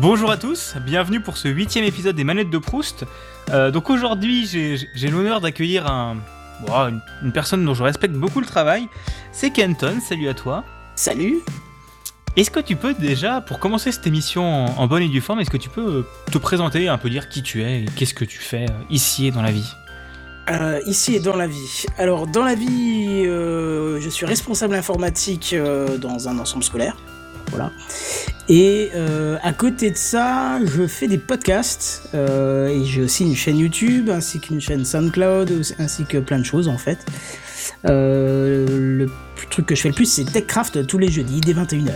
Bonjour à tous, bienvenue pour ce huitième épisode des Manettes de Proust. Euh, donc aujourd'hui, j'ai l'honneur d'accueillir un, une, une, personne dont je respecte beaucoup le travail. C'est Kenton, salut à toi. Salut. Est-ce que tu peux déjà, pour commencer cette émission en, bonne et due forme, est-ce que tu peux te présenter, un peu dire qui tu es et qu'est-ce que tu fais euh, ici et dans la vie? Euh, ici et dans la vie. Alors, dans la vie, euh, je suis responsable informatique dans un ensemble scolaire. Voilà. Et à côté de ça, je fais des podcasts et j'ai aussi une chaîne YouTube ainsi qu'une chaîne SoundCloud ainsi que plein de choses en fait. Le truc que je fais le plus, c'est TechCraft tous les jeudis dès 21h.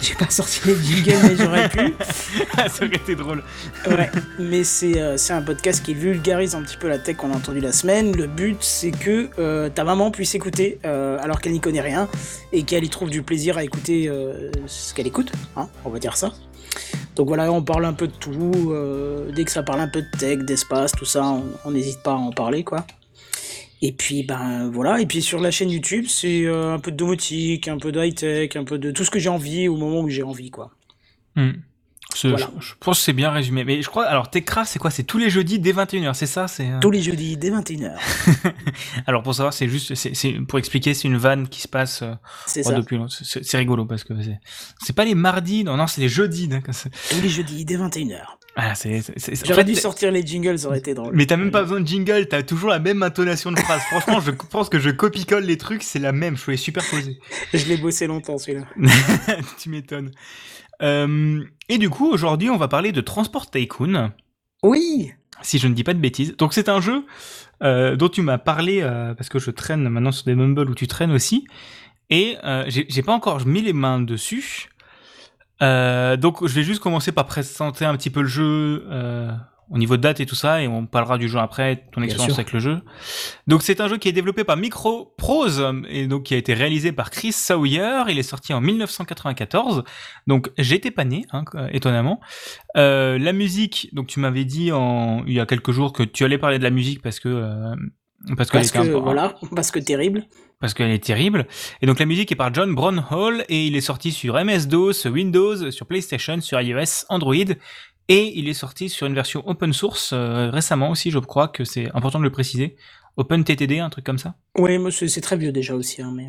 J'ai pas sorti les jingles, mais j'aurais pu. ça aurait été drôle. ouais, mais euh, c'est un podcast qui vulgarise un petit peu la tech qu'on a entendu la semaine. Le but, c'est que euh, ta maman puisse écouter euh, alors qu'elle n'y connaît rien et qu'elle y trouve du plaisir à écouter ce qu'elle écoute, hein, on va dire ça. Donc voilà, on parle un peu de tout. dès que ça parle un peu de tech, d'espace, tout ça, on n'hésite pas à en parler, quoi. Et puis ben voilà, et puis sur la chaîne YouTube, c'est euh, un peu de domotique, un peu de high-tech, un peu de tout ce que j'ai envie au moment où j'ai envie quoi. Hmm. Je, pense que c'est bien résumé. Mais je crois, alors Techcraft, c'est quoi? C'est tous les jeudis dès 21h, c'est ça? C'est euh Tous les jeudis dès 21h. alors pour savoir, c'est juste, c'est pour expliquer, c'est une vanne qui se passe euh, c'est oh, depuis C'est rigolo parce que c'est pas les mardis, non, non, c'est les jeudis. Tous les jeudis dès 21h. Ah, J'aurais dû sortir les jingles, ça aurait été drôle. Mais t'as même pas besoin de jingle, t'as toujours la même intonation de phrase. Franchement, je pense que je copie-colle les trucs, c'est la même, je super superposer. je l'ai bossé longtemps celui-là. tu m'étonnes. Euh, et du coup, aujourd'hui, on va parler de Transport Tycoon. Oui Si je ne dis pas de bêtises. Donc c'est un jeu euh, dont tu m'as parlé, euh, parce que je traîne maintenant sur des Mumble où tu traînes aussi. Et j'ai pas encore mis les mains dessus. Euh, donc je vais juste commencer par présenter un petit peu le jeu euh, au niveau de date et tout ça, et on parlera du jeu après, ton expérience avec le jeu. Donc c'est un jeu qui est développé par Microprose et donc qui a été réalisé par Chris Sawyer. Il est sorti en 1994. Donc j'étais pas né, hein, étonnamment. Euh, la musique, donc tu m'avais dit en, il y a quelques jours que tu allais parler de la musique parce que euh, parce, parce que, voilà, parce que terrible parce qu'elle est terrible. Et donc la musique est par John Brownhall et il est sorti sur MS-DOS, Windows, sur PlayStation, sur iOS, Android et il est sorti sur une version open source euh, récemment aussi, je crois que c'est important de le préciser. OpenTTD, un truc comme ça Oui, c'est très vieux déjà aussi. Hein, mais...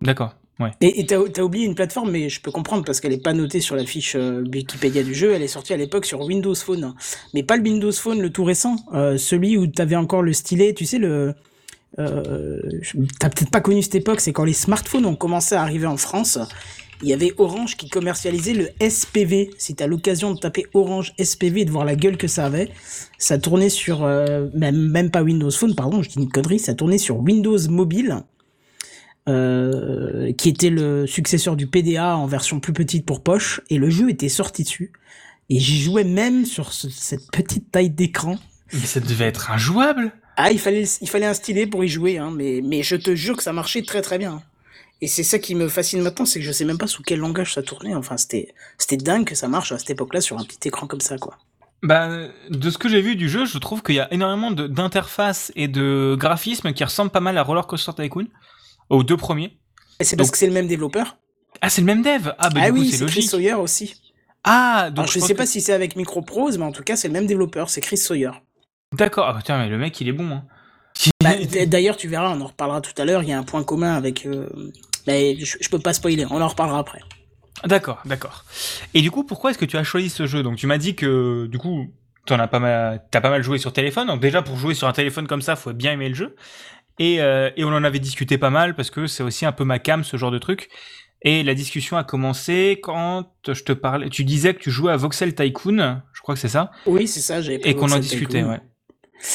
D'accord. Ouais. Et t'as as oublié une plateforme, mais je peux comprendre parce qu'elle est pas notée sur la fiche euh, Wikipédia du jeu. Elle est sortie à l'époque sur Windows Phone, mais pas le Windows Phone le tout récent, euh, celui où t'avais encore le stylet, tu sais le euh, T'as peut-être pas connu cette époque, c'est quand les smartphones ont commencé à arriver en France. Il y avait Orange qui commercialisait le SPV. Si t'as l'occasion de taper Orange SPV et de voir la gueule que ça avait, ça tournait sur euh, même même pas Windows Phone, pardon, je dis une connerie, ça tournait sur Windows Mobile. Euh, qui était le successeur du PDA en version plus petite pour poche, et le jeu était sorti dessus. Et j'y jouais même sur cette petite taille d'écran. Mais ça devait être injouable ah, il fallait, il fallait un stylet pour y jouer, hein, mais, mais je te jure que ça marchait très très bien. Et c'est ça qui me fascine maintenant, c'est que je sais même pas sous quel langage ça tournait. Enfin, c'était, c'était dingue que ça marche à cette époque-là sur un petit écran comme ça, quoi. Bah, de ce que j'ai vu du jeu, je trouve qu'il y a énormément d'interfaces et de graphismes qui ressemblent pas mal à Roller Coaster Tycoon, aux deux premiers. Et c'est parce que c'est le même développeur? Ah, c'est le même dev Ah, bah, ah du oui, c'est Chris Sawyer aussi. Ah, donc je, sais pas si c'est avec Microprose, mais en tout cas, c'est le même développeur, c'est Chris Sawyer. D'accord, ah tiens, mais le mec il est bon. Hein. Bah, d'ailleurs, tu verras, on en reparlera tout à l'heure. Il y a un point commun avec. Euh, je, peux pas spoiler, on en reparlera après. D'accord, d'accord. Et du coup, pourquoi est-ce que tu as choisi ce jeu? Donc, tu m'as dit que du coup, t'en as pas mal, t'as pas mal joué sur téléphone. Donc déjà, pour jouer sur un téléphone comme ça, faut bien aimer le jeu. Et, euh, et on en avait discuté pas mal parce que c'est aussi un peu ma cam ce genre de truc. Et la discussion a commencé quand je te parlais. Tu disais que tu jouais à Voxel Tycoon, je crois que c'est ça. Oui, c'est ça. J'ai. Et qu'on en discutait, ouais.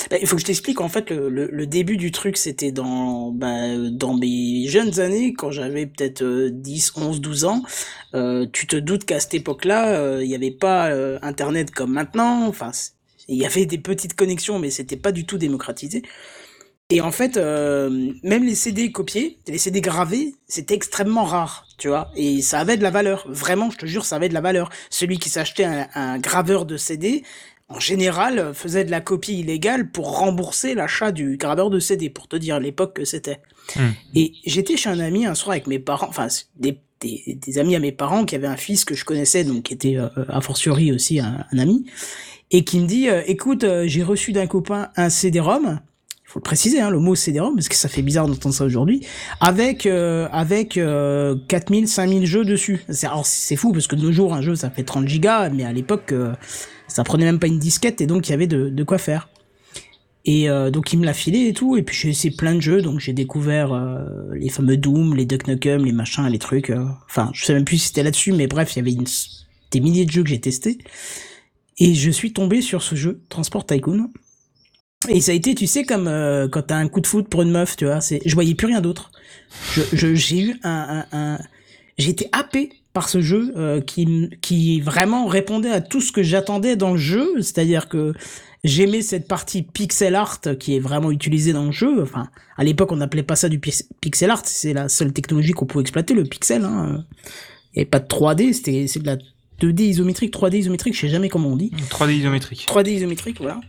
Bah, il faut que je t'explique, en fait, le, le, début du truc, c'était dans, bah, dans mes jeunes années, quand j'avais peut-être 10, 11, 12 ans. Euh, tu te doutes qu'à cette époque-là, euh, il n'y avait pas euh, Internet comme maintenant. Enfin, il y avait des petites connexions, mais c'était pas du tout démocratisé. Et en fait, même les CD copiés, les CD gravés, c'était extrêmement rare, tu vois. Et ça avait de la valeur. Vraiment, je te jure, ça avait de la valeur. Celui qui s'achetait un, un, graveur de CD, en général, faisait de la copie illégale pour rembourser l'achat du graveur de CD, pour te dire l'époque que c'était. Hmm. Et j'étais chez un ami un soir avec mes parents, enfin des des, amis à mes parents qui avaient un fils que je connaissais, donc qui était a fortiori aussi un, ami, et qui me dit, écoute, j'ai reçu d'un copain un CD-ROM il faut le préciser, hein, le mot CD-ROM, parce que ça fait bizarre d'entendre ça aujourd'hui, avec euh, avec euh, 4000, 5000 jeux dessus. Alors c'est fou, parce que de nos jours, un jeu, ça fait 30 gigas, mais à l'époque, euh, ça prenait même pas une disquette, et donc il y avait de, quoi faire. Et euh, donc il me l'a filé et tout, et puis j'ai essayé plein de jeux, donc j'ai découvert euh, les fameux Doom, les Duck Nukem, les machins, les trucs. Enfin, je sais même plus si c'était là-dessus, mais bref, il y avait des milliers de jeux que j'ai testés. Et je suis tombé sur ce jeu, Transport Tycoon. Et ça a été, tu sais, comme euh, quand t'as un coup de foot pour une meuf, tu vois. Je voyais plus rien d'autre. J'ai eu un, un, un... été happé par ce jeu euh, qui, qui vraiment répondait à tout ce que j'attendais dans le jeu. C'est-à-dire que j'aimais cette partie pixel art qui est vraiment utilisée dans le jeu. Enfin, à l'époque, on n'appelait pas ça du pixel art. C'est la seule technologie qu'on pouvait exploiter, le pixel. Hein. Il n'y avait pas de 3D, c'était c'est de la 2D isométrique, 3D isométrique, je sais jamais comment on dit. 3D isométrique. 3D isométrique, voilà.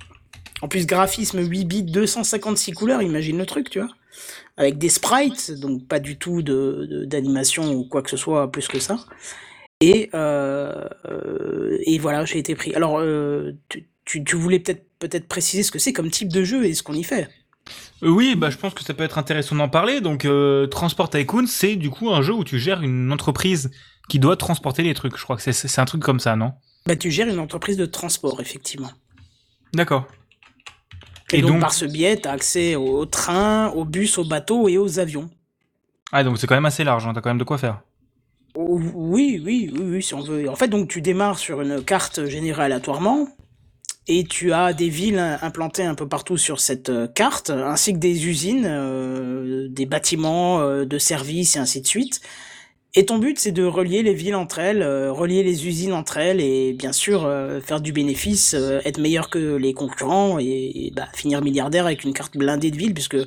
En plus, graphisme 8 bits, 256 couleurs, imagine le truc, tu vois. Avec des sprites, donc pas du tout de, d'animation ou quoi que ce soit plus que ça. Et, euh, et voilà, j'ai été pris. Alors, euh, tu, tu, voulais peut-être peut-être préciser ce que c'est comme type de jeu et ce qu'on y fait. Euh, oui, bah je pense que ça peut être intéressant d'en parler. Donc, euh, Transport Tycoon, c'est du coup un jeu où tu gères une entreprise qui doit transporter les trucs. Je crois que c'est, c'est un truc comme ça, non? Bah, tu gères une entreprise de transport, effectivement. D'accord. Et, donc, par ce biais, tu as accès aux trains, aux bus, aux bateaux et aux avions. Ah, donc c'est quand même assez large, hein, tu as quand même de quoi faire. Oui, oui, oui, oui, si on veut. En fait, donc tu démarres sur une carte générée aléatoirement et tu as des villes implantées un peu partout sur cette euh, carte, ainsi que des usines, euh, des bâtiments euh, de services et ainsi de suite. Et ton but, c'est de relier les villes entre elles, euh, relier les usines entre elles, et bien sûr euh, faire du bénéfice, euh, être meilleur que les concurrents, et, bah, finir milliardaire avec une carte blindée de villes, puisque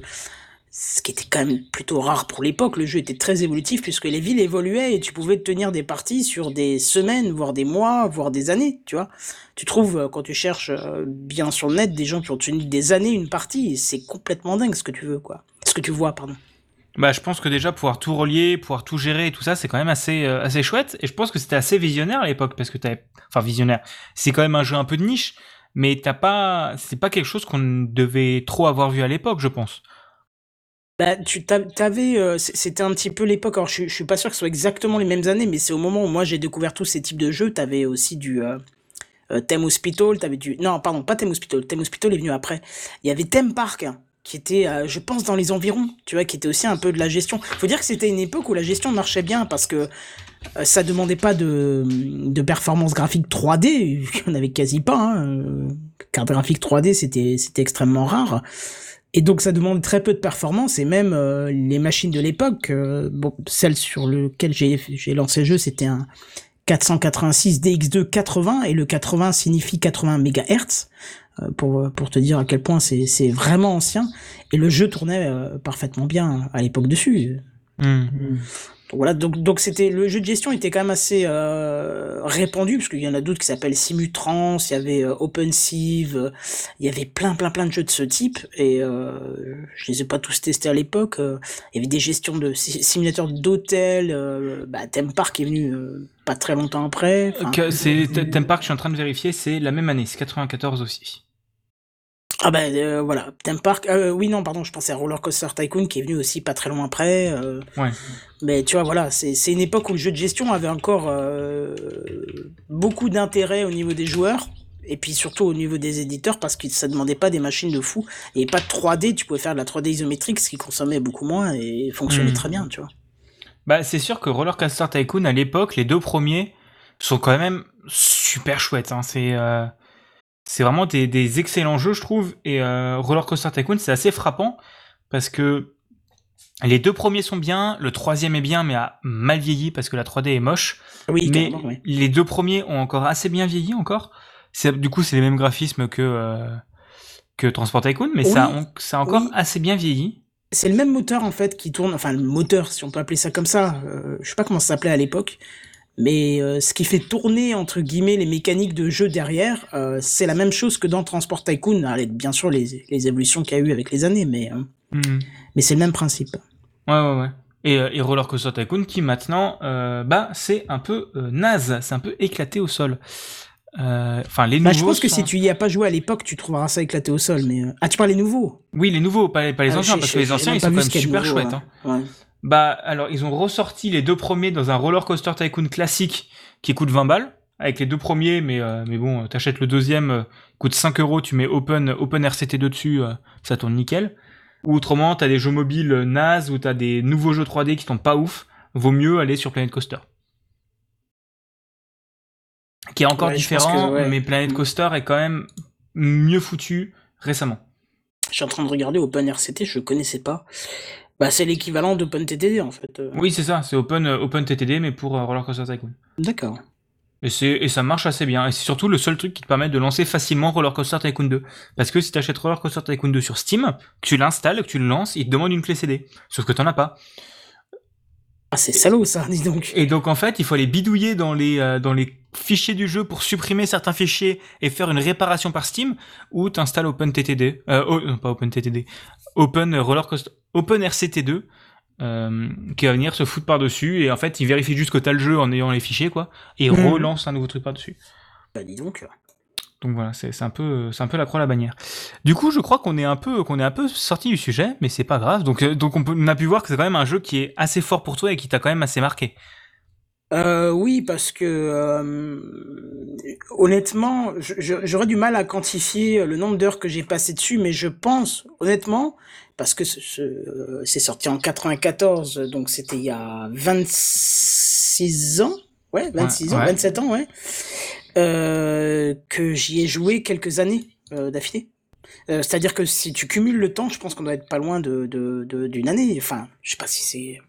ce qui était quand même plutôt rare pour l'époque, le jeu était très évolutif, puisque les villes évoluaient, et tu pouvais tenir des parties sur des semaines, voire des mois, voire des années, tu vois. Tu trouves, quand tu cherches bien sur le net, des gens qui ont tenu des années une partie, c'est complètement dingue ce que tu veux, quoi. Ce que tu vois, pardon. Bah, je pense que déjà pouvoir tout relier, pouvoir tout gérer et tout ça, c'est quand même assez euh, assez chouette. Et je pense que c'était assez visionnaire à l'époque parce que t'avais, enfin visionnaire. C'est quand même un jeu un peu de niche, mais t'as pas, c'est pas quelque chose qu'on devait trop avoir vu à l'époque, je pense. Bah, tu t'avais, euh, c'était un petit peu l'époque. Alors, je, je, suis pas sûr que ce soit exactement les mêmes années, mais c'est au moment où moi j'ai découvert tous ces types de jeux. T'avais aussi du euh, euh Theme Hospital, t'avais du, non, pardon, pas Theme Hospital. Theme Hospital est venu après. Il y avait Theme Park. Qui était, euh, je pense, dans les environs, tu vois, qui était aussi un peu de la gestion. Faut dire que c'était une époque où la gestion marchait bien parce que euh, ça demandait pas de, de performance graphique 3D, on avait quasi pas. Hein. Carte graphique 3D, c'était c'était extrêmement rare. Et donc ça demandait très peu de performance et même euh, les machines de l'époque, bon, celle sur lequel j'ai j'ai lancé le jeu, c'était un 486 DX2 80 et le 80 signifie 80 MHz. Euh, pour, pour te dire à quel point c'est vraiment ancien. Et le jeu tournait euh, parfaitement bien à l'époque dessus. Hmm. Voilà, donc donc c'était le jeu de gestion était quand même assez euh, répandu parce qu'il y en a d'autres qui s'appellent Simutrans, il y avait euh, il y avait plein plein plein de jeux de ce type et euh, je les ai pas tous testés à l'époque. il y avait des gestions de simulateurs d'hôtels, bah, Theme Park est venu pas très longtemps après. Theme Park, je suis en train de vérifier, c'est la même année, c'est 94 aussi. Ah ben euh, voilà, Theme Park. Euh, oui non pardon, je pensais à Roller Coaster Tycoon qui est venu aussi pas très loin après. Euh. ouais. Mais tu vois voilà, c'est une époque où le jeu de gestion avait encore beaucoup d'intérêt au niveau des joueurs et puis surtout au niveau des éditeurs parce que ça demandait pas des machines de fou et pas de 3D. Tu pouvais faire de la 3D isométrique, ce qui consommait beaucoup moins et fonctionnait hmm. très bien, tu vois. Bah c'est sûr que Roller Coaster Tycoon à l'époque, les deux premiers sont quand même super chouettes. Hein. C'est c'est vraiment des, excellents jeux, je trouve. Et euh, Roller Coaster Tycoon, c'est assez frappant parce que les deux premiers sont bien, le troisième est bien, mais a mal vieilli parce que la 3D est moche. Oui, mais les deux premiers ont encore assez bien vieilli encore. Du coup, c'est les mêmes graphismes que euh, que Transport Tycoon, mais ça, ça a encore assez bien vieilli. C'est le même moteur en fait qui tourne, enfin le moteur, si on peut appeler ça comme ça. Euh, je sais pas comment ça s'appelait à l'époque. Mais euh, ce qui fait tourner entre guillemets les mécaniques de jeu derrière, euh, c'est la même chose que dans Transport Tycoon, avec bien sûr les, les évolutions qu'il y a eu avec les années, mais euh, hmm. mais c'est le même principe. Ouais ouais ouais. Et, et Roller Coaster Tycoon qui maintenant, bah, c'est un peu naze, c'est un peu éclaté au sol. Enfin, les Bah, nouveaux. je pense que si tu y as pas joué à l'époque, tu trouveras ça éclaté au sol. Mais ah, tu parles les nouveaux? Oui, les nouveaux, pas, pas les Ah, anciens, parce que les anciens, ils sont quand même super nouveau, chouettes. ouais. hein. Ouais. Bah, alors, ils ont ressorti les deux premiers dans un Roller Coaster Tycoon classique qui coûte 20 balles, avec les deux premiers, mais, euh, mais bon, t'achètes le deuxième, euh, coûte 5 euros, tu mets Open, Open RCT2 dessus, euh, ça tourne nickel. Ou autrement, t'as des jeux mobiles euh, naze, ou t'as des nouveaux jeux 3D qui sont pas ouf, vaut mieux aller sur Planet Coaster. Qui est encore Ouais, différent, que, ouais. mais Planet Mm. Coaster est quand même mieux foutu récemment. Je suis en train de regarder Open RCT, je connaissais pas. Bah, c'est l'équivalent d'Open TTD en fait. Oui, c'est ça, c'est Open, euh, Open TTD, mais pour euh, Roller Coaster Tycoon. D'accord. Et, et ça marche assez bien. Et c'est surtout le seul truc qui te permet de lancer facilement Roller Coaster Tycoon 2. Parce que si tu achètes Roller Coaster Tycoon 2 sur Steam, que tu l'installes, que tu le lances, il te demande une clé CD. Sauf que t'en as pas. Ah, c'est salaud ça, dis donc. Et donc en fait, il faut aller bidouiller dans les, euh, dans les fichiers du jeu pour supprimer certains fichiers et faire une réparation par Steam, ou t'installes OpenTTD, euh, oh, non, pas OpenTTD, Open Roller Coaster, Open RCT2, euh, qui va venir se foutre par-dessus, et en fait, il vérifie juste que t'as le jeu en ayant les fichiers, quoi, et il Mhm. relance un nouveau truc par-dessus. Bah, dis donc. Donc voilà, c'est c'est un peu, c'est un peu la croix à la bannière. Du coup, je crois qu'on est un peu, qu'on est un peu sorti du sujet, mais c'est pas grave. Donc, euh, donc on, peut, on a pu voir que c'est quand même un jeu qui est assez fort pour toi et qui t'a quand même assez marqué. Euh, oui, parce que euh, honnêtement, je- je- j'aurais du mal à quantifier le nombre d'heures que j'ai passé dessus, mais je pense, honnêtement, parce que ce- ce- c'est sorti en 94, donc c'était il y a 26 ans, ouais, 26 ans, ouais. 27 ans, ouais, euh, que j'y ai joué quelques années d'affilée. C'est-à-dire que si tu cumules le temps, je pense qu'on doit être pas loin de de- de- d'une année. Enfin, je sais pas si c'est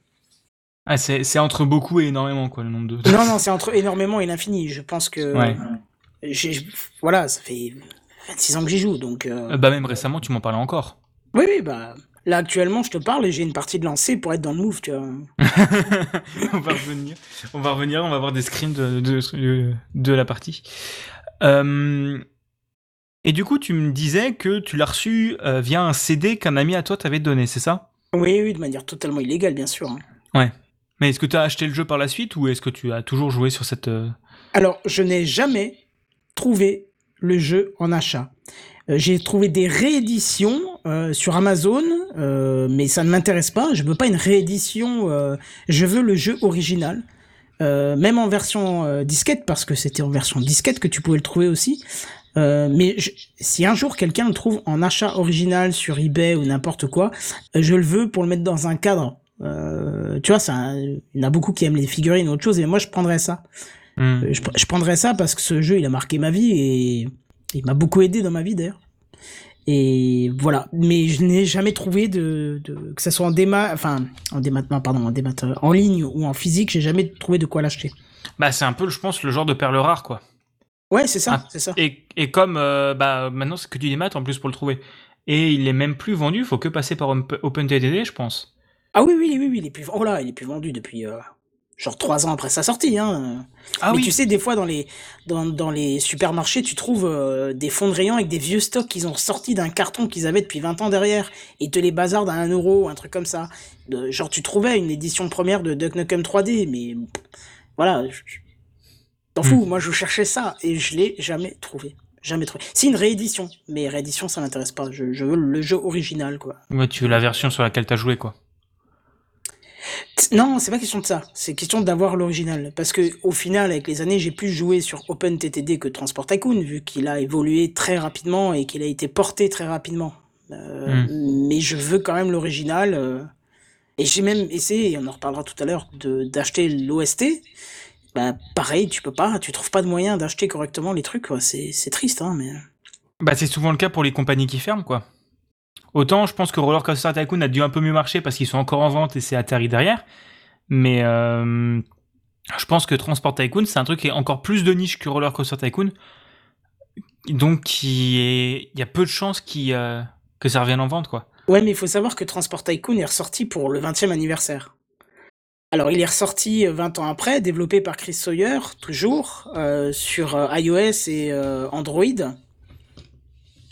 Ah, c'est entre beaucoup et énormément, quoi, le nombre de. Non, non, c'est entre énormément et l'infini. Je pense que. Ouais. Voilà, ça fait 26 ans que j'y joue, donc. euh, Euh, bah même récemment, tu m'en parlais encore. Oui, oui, bah. Là, actuellement, je te parle et j'ai une partie de lancer pour être dans le move, tu vois. on va revenir, on va revenir, on va voir des screens de, de, de- de la partie. Euh, et du coup, tu me disais que tu l'as reçu euh, via un CD qu'un ami à toi t'avait donné, c'est ça? Oui, oui, de manière totalement illégale, bien sûr. hein. Mais est-ce que tu as acheté le jeu par la suite ou est-ce que tu as toujours joué sur cette... euh, Alors, je n'ai jamais trouvé le jeu en achat. Euh, j'ai trouvé des rééditions euh, sur Amazon, mais ça ne m'intéresse pas. Je veux pas une réédition. je veux le jeu original. Même en version disquette, parce que c'était en version disquette que tu pouvais le trouver aussi. Mais si un jour quelqu'un le trouve en achat original sur eBay ou n'importe quoi, je le veux pour le mettre dans un cadre. Euh, tu vois, ça, il y en a beaucoup qui aiment les figurines ou autre chose, et moi je prendrais ça. hmm. Euh, Je, je prendrais ça parce que ce jeu, il a marqué ma vie et il m'a beaucoup aidé dans ma vie d'ailleurs. Et voilà. Mais je n'ai jamais trouvé de, de que ça soit en démat, enfin en démat, non, pardon, en démat, en ligne ou en physique, j'ai jamais trouvé de quoi l'acheter. Bah c'est un peu, je pense, le genre de perle rare, quoi. Ouais, c'est ça, Ah. c'est ça. Et, et comme euh, bah, maintenant c'est que du démat en plus pour le trouver. Et il est même plus vendu, faut que passer par Op- OpenTTD, je pense. Ah oui, oui, oui, oui, il est plus, oh là, il est plus vendu depuis euh, genre trois ans après sa sortie, hein. Ah mais oui, tu sais, des fois dans les dans, dans les supermarchés, tu trouves euh, des fonds de rayon avec des vieux stocks qu'ils ont sortis d'un carton qu'ils avaient depuis 20 ans derrière. Et ils te les bazardent à 1 euro, un truc comme ça. De- genre, tu trouvais une édition première de Duck Nukem 3D, mais voilà. T'en fous, moi je cherchais ça et je l'ai jamais trouvé. Jamais trouvé. C'est une réédition, mais réédition ça m'intéresse pas. Je, je veux le jeu original, quoi. Ouais, tu veux la version sur laquelle t'as joué, quoi. Non, c'est pas question de ça. C'est question d'avoir l'original. Parce que au final, avec les années, j'ai plus joué sur OpenTTD que Transport Tycoon, vu qu'il a évolué très rapidement et qu'il a été porté très rapidement. Euh, Mais je veux quand même l'original. euh, Et j'ai même essayé, et on en reparlera tout à l'heure, de d'acheter l'OST. Bah pareil, tu peux pas, tu trouves pas de moyen d'acheter correctement les trucs. c'est triste, hein, mais. Bah c'est souvent le cas pour les compagnies qui ferment, quoi. Autant je pense que Roller Coaster Tycoon a dû un peu mieux marcher parce qu'ils sont encore en vente et c'est Atari derrière. Mais euh, je pense que Transport Tycoon, c'est un truc qui est encore plus de niche que Roller Coaster Tycoon. Donc il y a peu de chances euh, que ça revienne en vente, quoi. Ouais, mais il faut savoir que Transport Tycoon est ressorti pour le 20e anniversaire. Alors, il est ressorti euh, 20 ans après, développé par Chris Sawyer, toujours, euh, sur euh, iOS et euh, Android.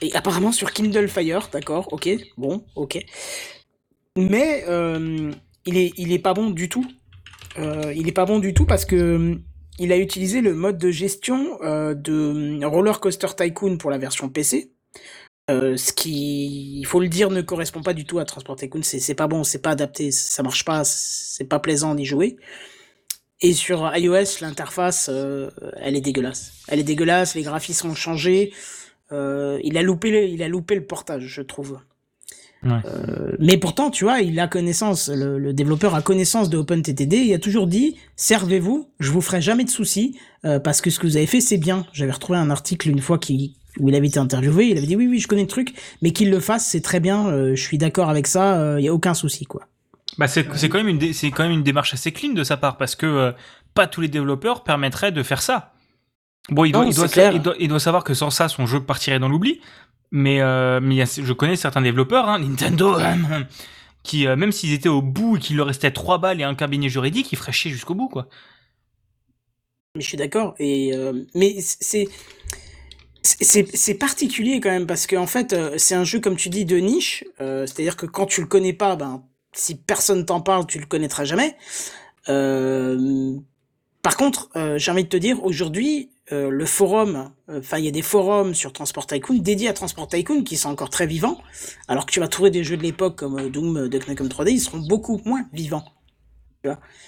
Et apparemment sur Kindle Fire, d'accord, ok, bon, ok. Mais euh, il est, il est pas bon du tout. Euh, il est pas bon du tout parce que il a utilisé le mode de gestion euh, de Roller Coaster Tycoon pour la version PC. Euh, ce qui, il faut le dire, ne correspond pas du tout à Transport Tycoon. C'est pas bon, c'est pas adapté, ça marche pas, c'est pas plaisant d'y jouer. Et sur iOS, l'interface, euh, elle est dégueulasse. Elle est dégueulasse, les graphismes ont changé. Euh, il a loupé, le, il a loupé le portage, je trouve. Euh, mais pourtant, tu vois, il a connaissance, le, développeur a connaissance de OpenTTD. Il a toujours dit servez-vous, je vous ferai jamais de soucis parce que ce que vous avez fait, c'est bien. J'avais retrouvé un article une fois qui, où il avait été interviewé. Il avait dit oui, oui, je connais le truc, mais qu'il le fasse, c'est très bien. je suis d'accord avec ça. Il y a aucun souci, quoi. Bah c'est quand même une c'est quand même une démarche assez clean de sa part parce que euh, pas tous les développeurs permettraient de faire ça. Bon, il doit, il, doit, il, doit, savoir que sans ça, son jeu partirait dans l'oubli. Mais, euh, mais je connais certains développeurs, hein, Nintendo, qui, euh, même s'ils étaient au bout et qu'il leur restait trois balles et un cabinet juridique, ils feraient chier jusqu'au bout, quoi. Mais je suis d'accord. Et mais c'est c'est particulier quand même parce qu'en en fait, c'est un jeu comme tu dis de niche. C'est-à-dire que quand tu le connais pas, ben si personne t'en parle, tu le connaîtras jamais. Euh, par contre, euh, j'ai envie de te dire, aujourd'hui, euh, le forum, enfin, il y a des forums sur Transport Tycoon dédiés à Transport Tycoon qui sont encore très vivants, alors que tu vas trouver des jeux de l'époque comme Doom, Duck Nukem 3D, ils seront beaucoup moins vivants.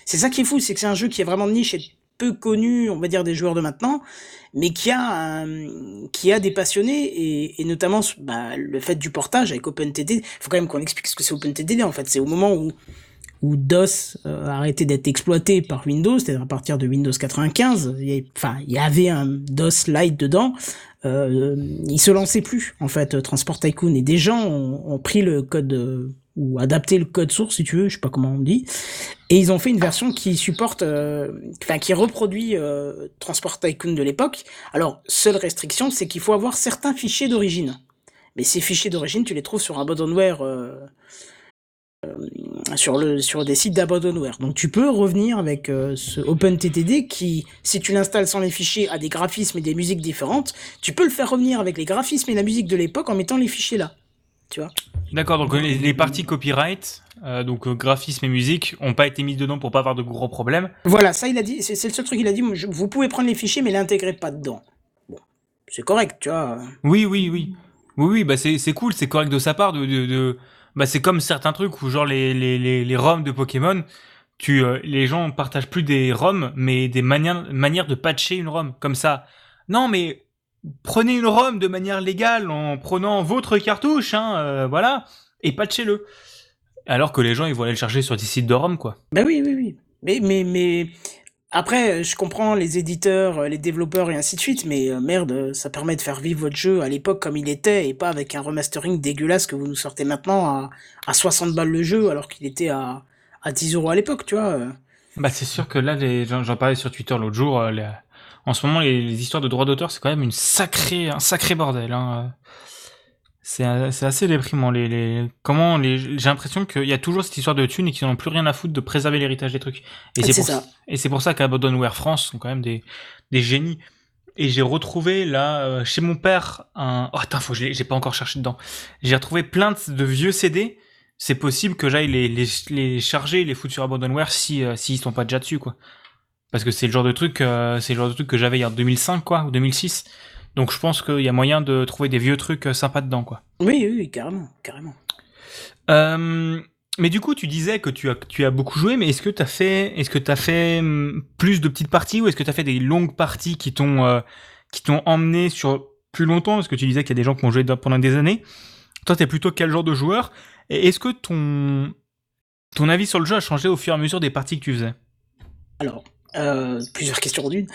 C'est ça qui est fou, c'est que c'est un jeu qui est vraiment de niche et peu connu, on va dire, des joueurs de maintenant, mais qui a, qui a des passionnés, et, notamment bah, le fait du portage avec OpenTD. Il faut quand même qu'on explique ce que c'est OpenTD, en fait. C'est au moment où, où DOS euh, a arrêté d'être exploité par Windows, c'est-à-dire à partir de Windows 95, enfin, il y avait un DOS Lite dedans, euh, il se lançait plus, en fait, Transport Tycoon, et des gens ont, pris le code... Euh, ou adapter le code source si tu veux, je sais pas comment on dit. Et ils ont fait une version qui supporte, euh, enfin qui reproduit euh, Transport Tycoon de l'époque. Alors seule restriction, c'est qu'il faut avoir certains fichiers d'origine. Mais ces fichiers d'origine, tu les trouves sur Abandonware, euh, sur le sur des sites d'Abandonware. Donc tu peux revenir avec ce OpenTTD qui, si tu l'installes sans les fichiers, a des graphismes et des musiques différentes. Tu peux le faire revenir avec les graphismes et la musique de l'époque en mettant les fichiers là. Tu vois? D'accord, donc les, parties copyright, euh, donc euh, graphisme et musique, ont pas été mises dedans pour pas avoir de gros problèmes. Voilà, ça il a dit, c'est le seul truc qu'il a dit. vous pouvez prendre les fichiers, mais l'intégrez pas dedans. Bon, c'est correct, tu vois. Oui, oui, oui, oui, oui, bah c'est cool, c'est correct de sa part de, de, bah c'est comme certains trucs où genre les les les, les de Pokémon, tu euh, les gens partagent plus des ROM, mais des manières manières de patcher une ROM comme ça. Non, mais prenez une ROM de manière légale en prenant votre cartouche, hein, euh, voilà, et patchez-le. Alors que les gens, ils vont aller le charger sur des sites de ROM, quoi. Bah oui, oui, oui. Mais, mais, mais, après, je comprends les éditeurs, les développeurs et ainsi de suite, mais euh, merde, ça permet de faire vivre votre jeu à l'époque comme il était et pas avec un remastering dégueulasse que vous nous sortez maintenant à, à 60 balles le jeu alors qu'il était à, à 10 euros à l'époque, tu vois. Bah c'est sûr que là, j'en parlais sur Twitter l'autre jour, euh, en ce moment, les, histoires de droits d'auteur, c'est quand même une sacrée, un sacré bordel. Hein. C'est assez déprimant. Les, les, comment les, j'ai l'impression qu'il y a toujours cette histoire de thunes et qu'ils n'ont plus rien à foutre de préserver l'héritage des trucs. Et c'est pour ça. Et c'est pour ça qu'Abandonware France sont quand même des, des génies. Et j'ai retrouvé là euh, chez mon père un. Oh attends, faut j'ai pas encore cherché dedans. J'ai retrouvé plein de, vieux CD. C'est possible que j'aille les, les, les charger les foutre sur Abandonware si euh, s'ils sont pas déjà dessus quoi parce que c'est le genre de truc, euh, c'est le genre de truc que j'avais en 2005 quoi ou 2006. Donc je pense qu'il y a moyen de trouver des vieux trucs euh, sympas dedans quoi. Oui, oui, carrément, carrément. Euh, mais du coup, tu disais que tu as, tu as beaucoup joué, mais est-ce que tu as fait, est-ce que tu as fait hum, plus de petites parties ou est-ce que tu as fait des longues parties qui t'ont, qui t'ont emmené sur plus longtemps? Parce que tu disais qu'il y a des gens qui ont joué pendant des années. Toi, t'es plutôt quel genre de joueur? Et est-ce que ton, ton avis sur le jeu a changé au fur et à mesure des parties que tu faisais? Alors, euh, plusieurs questions d'une.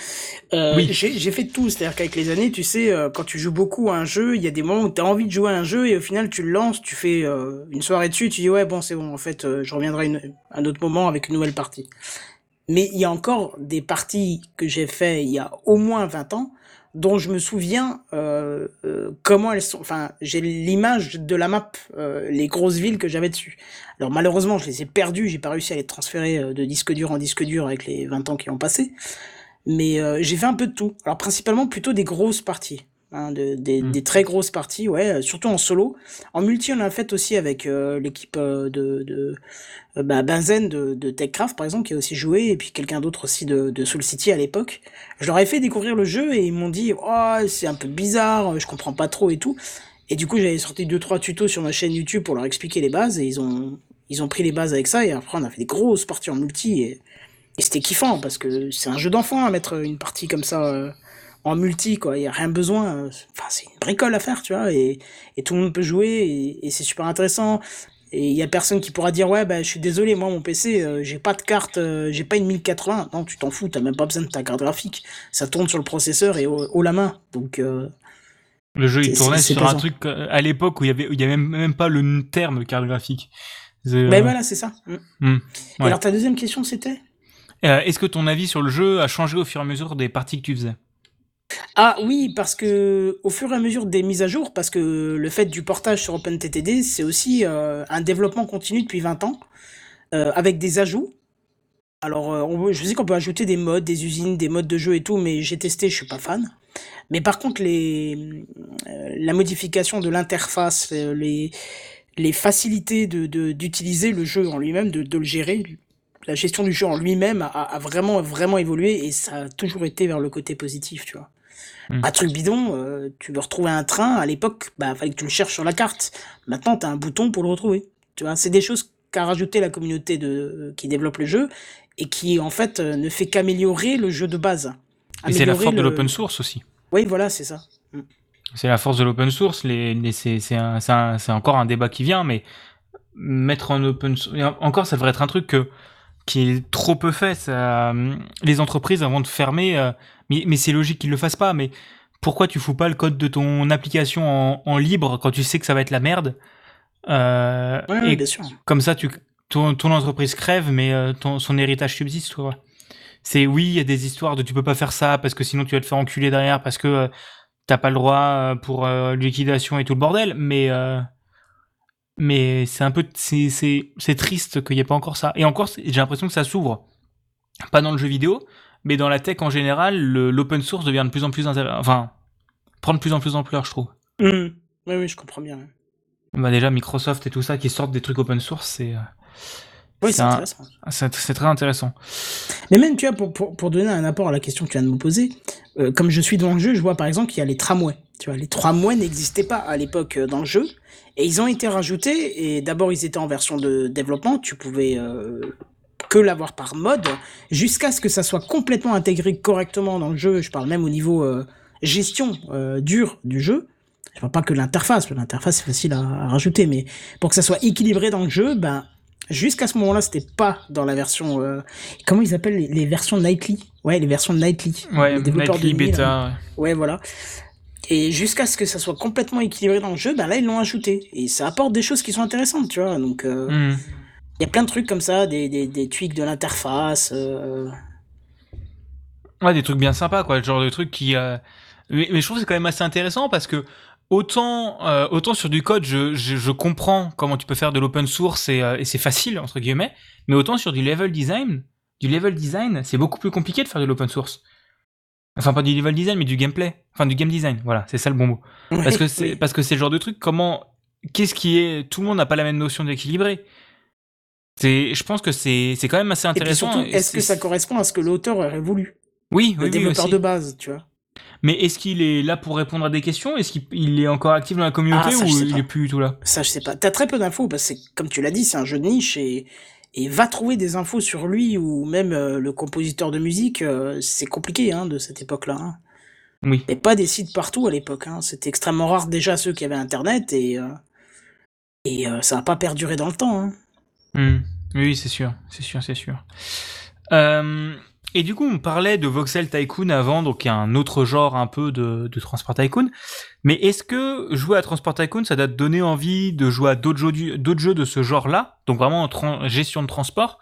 Euh, oui. J'ai fait tout, c'est-à-dire qu'avec les années, tu sais, euh, quand tu joues beaucoup à un jeu, il y a des moments où tu as envie de jouer à un jeu et au final tu le lances, tu fais euh, une soirée dessus, tu dis ouais bon c'est bon, en fait je reviendrai une, un autre moment avec une nouvelle partie. Mais il y a encore des parties que j'ai fait il y a au moins 20 ans dont je me souviens euh, euh, comment elles sont. Enfin, j'ai l'image de la map, euh, les grosses villes que j'avais dessus. Alors malheureusement, je les ai perdues, j'ai pas réussi à les transférer de disque dur en disque dur avec les 20 ans qui ont passé. Mais j'ai fait un peu de tout. Alors principalement plutôt des grosses parties. Hein, de- des, des très grosses parties, ouais, euh, surtout en solo. En multi, on a fait aussi avec euh, l'équipe euh, de, de euh, bah, Benzen de, de Techcraft, par exemple, qui a aussi joué, et puis quelqu'un d'autre aussi de, de Soul City à l'époque. Je leur ai fait découvrir le jeu et ils m'ont dit, oh, c'est un peu bizarre, je comprends pas trop et tout. Et du coup, j'avais sorti deux trois tutos sur ma chaîne YouTube pour leur expliquer les bases, et ils ont ils ont pris les bases avec ça, et après on a fait des grosses parties en multi, et, et c'était kiffant parce que c'est un jeu d'enfant à mettre une partie comme ça. euh, en multi quoi. Il y a rien besoin euh, enfin c'est une bricole à faire tu vois et, et tout le monde peut jouer et, et c'est super intéressant. Et il y a personne qui pourra dire ouais bah je suis désolé moi mon PC euh, j'ai pas de carte euh, j'ai pas une 1080 non tu t'en fous t'as même pas besoin de ta carte graphique. Ça tourne sur le processeur et au, au la main. Donc euh, Le jeu, il tournait sur un truc à l'époque où il y avait, il y avait même, même pas le terme carte graphique. Ben voilà c'est ça. Mm. hmm, Et alors ta deuxième question c'était? Est-ce que ton avis sur le jeu a changé au fur et à mesure des parties que tu faisais? Ah oui, parce que au fur et à mesure des mises à jour, parce que le fait du portage sur OpenTTD, c'est aussi euh, un développement continu depuis 20 ans, euh, avec des ajouts. Alors, euh, je sais qu'on peut ajouter des modes, des usines, des modes de jeu et tout, mais j'ai testé, je suis pas fan. Mais par contre, les, la modification de l'interface, les, les facilités de, d'utiliser le jeu en lui-même, de, de le gérer, la gestion du jeu en lui-même a, a vraiment, vraiment évolué et ça a toujours été vers le côté positif, tu vois. Hmm. Un truc bidon, euh, tu veux retrouver un train, à l'époque, bah, fallait que tu le cherches sur la carte. Maintenant, t'as un bouton pour le retrouver. Tu vois, c'est des choses qu'a rajouté la communauté de, qui développe le jeu et qui, en fait, euh, ne fait qu'améliorer le jeu de base. Et c'est la force de l'open source aussi. Oui, voilà, c'est ça. C'est la force de l'open source. Les, les- c'est, c'est, un- c'est un- c'est encore un débat qui vient, mais mettre en open source. Encore, ça devrait être un truc que, qui est trop peu fait. Ça, hum, les entreprises, avant de fermer, euh, mais, mais c'est logique qu'ils le fassent pas. Mais pourquoi tu fous pas le code de ton application en, en libre quand tu sais que ça va être la merde Euh, et bien sûr. comme ça, tu, ton, ton entreprise crève, mais euh, ton, son héritage subsiste, tu vois. C'est oui, il y a des histoires de tu peux pas faire ça parce que sinon tu vas te faire enculer derrière parce que euh, t'as pas le droit euh, pour euh, liquidation et tout le bordel, mais euh, mais c'est un peu c'est triste qu'il y ait pas encore ça. Et encore, j'ai l'impression que ça s'ouvre, pas dans le jeu vidéo, mais dans la tech en général, l'open source devient de plus en plus intéressant, enfin prend de plus en plus d'ampleur, je trouve. Hum. Oui, oui, je comprends bien. Bah déjà Microsoft et tout ça qui sortent des trucs open source, c'est euh, Oui, C'est intéressant. c'est c'est très intéressant. Mais même, tu vois, pour, pour, pour donner un apport à la question que tu viens de me poser, euh, comme je suis dans le jeu, je vois par exemple qu'il y a les tramways. Tu vois, les tramways n'existaient pas à l'époque euh, dans le jeu, et ils ont été rajoutés, et d'abord ils étaient en version de développement, tu pouvais euh, que l'avoir par mode, jusqu'à ce que ça soit complètement intégré correctement dans le jeu, je parle même au niveau euh, gestion euh, dure du jeu. Je parle pas que l'interface, l'interface c'est facile à, à rajouter, mais pour que ça soit équilibré dans le jeu, ben jusqu'à ce moment-là, c'était pas dans la version. euh, comment ils appellent les, les versions Nightly? Ouais, les versions Nightly. Ouais, les développeurs Nightly de là. bêta. Ouais, voilà. Et jusqu'à ce que ça soit complètement équilibré dans le jeu, ben là ils l'ont ajouté. Et ça apporte des choses qui sont intéressantes, tu vois. Donc il ouais. Hmm. y a plein de trucs comme ça, des, des, des tweaks de l'interface. euh, Ouais, des trucs bien sympas, quoi. Le genre de trucs qui. euh, Mais, mais je trouve que c'est quand même assez intéressant parce que autant, euh, autant sur du code, je, je, je comprends comment tu peux faire de l'open source et, euh, et c'est facile, entre guillemets, mais autant sur du level design, du level design, c'est beaucoup plus compliqué de faire de l'open source. Enfin, pas du level design, mais du gameplay. Enfin, du game design. Voilà, c'est ça le bon mot. Parce que c'est oui. parce que c'est le genre de truc. Comment Qu'est-ce qui est Tout le monde n'a pas la même notion d'équilibré. C'est. Je pense que c'est c'est quand même assez intéressant. est-ce que ça correspond à ce que l'auteur aurait voulu? Oui, Le oui, développeur de base, tu vois. Mais est-ce qu'il est là pour répondre à des questions? Est-ce qu'il il est encore actif dans la communauté Ah, ça, ou il pas. est plus du tout là? Ça, je sais pas. T'as très peu d'infos parce que, comme tu l'as dit, c'est un jeu de niche et, et va trouver des infos sur lui ou même euh, le compositeur de musique, euh, c'est compliqué hein, de cette époque-là. Hein. Oui. Et pas des sites partout à l'époque. Hein. C'était extrêmement rare déjà ceux qui avaient Internet et, euh, et ça n'a pas perduré dans le temps. Hein. Hmm. Oui, c'est sûr, c'est sûr, c'est sûr. Et du coup, on parlait de Voxel Tycoon avant, donc un autre genre un peu de, Transport Tycoon. Mais est-ce que jouer à Transport Tycoon, ça t'a donné envie de jouer à d'autres jeux, de ce genre-là, donc vraiment en gestion de transport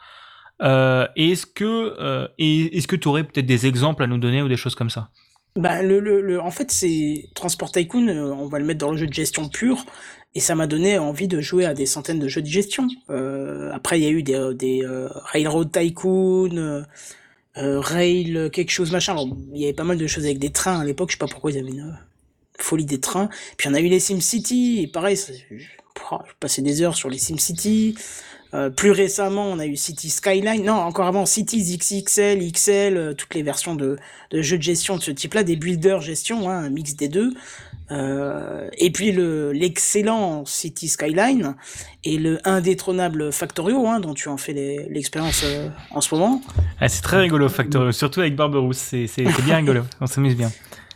euh, Et est-ce que euh, que tu aurais peut-être des exemples à nous donner ou des choses comme ça? Bah, le, le, en fait, c'est Transport Tycoon, euh, on va le mettre dans le jeu de gestion pur, et ça m'a donné envie de jouer à des centaines de jeux de gestion. Après, il y a eu des, des Railroad Tycoon, euh, euh, Rail, quelque chose machin. Alors, il y avait pas mal de choses avec des trains à l'époque, je sais pas pourquoi ils avaient une, folie des trains. Puis on a eu les SimCity, et pareil, je passais des heures sur les SimCity. Euh, plus récemment, on a eu City Skyline. Non, encore avant, Cities XXL, XL, euh, toutes les versions de, de, jeux de gestion de ce type-là, des builders gestion, hein, un mix des deux. Euh, et puis le l'excellent City Skyline et le indétrônable Factorio, hein, dont tu en fais l'expérience euh, en ce moment. Ah, c'est très rigolo Factorio, surtout avec Barberousse, c'est bien rigolo, on s'amuse bien.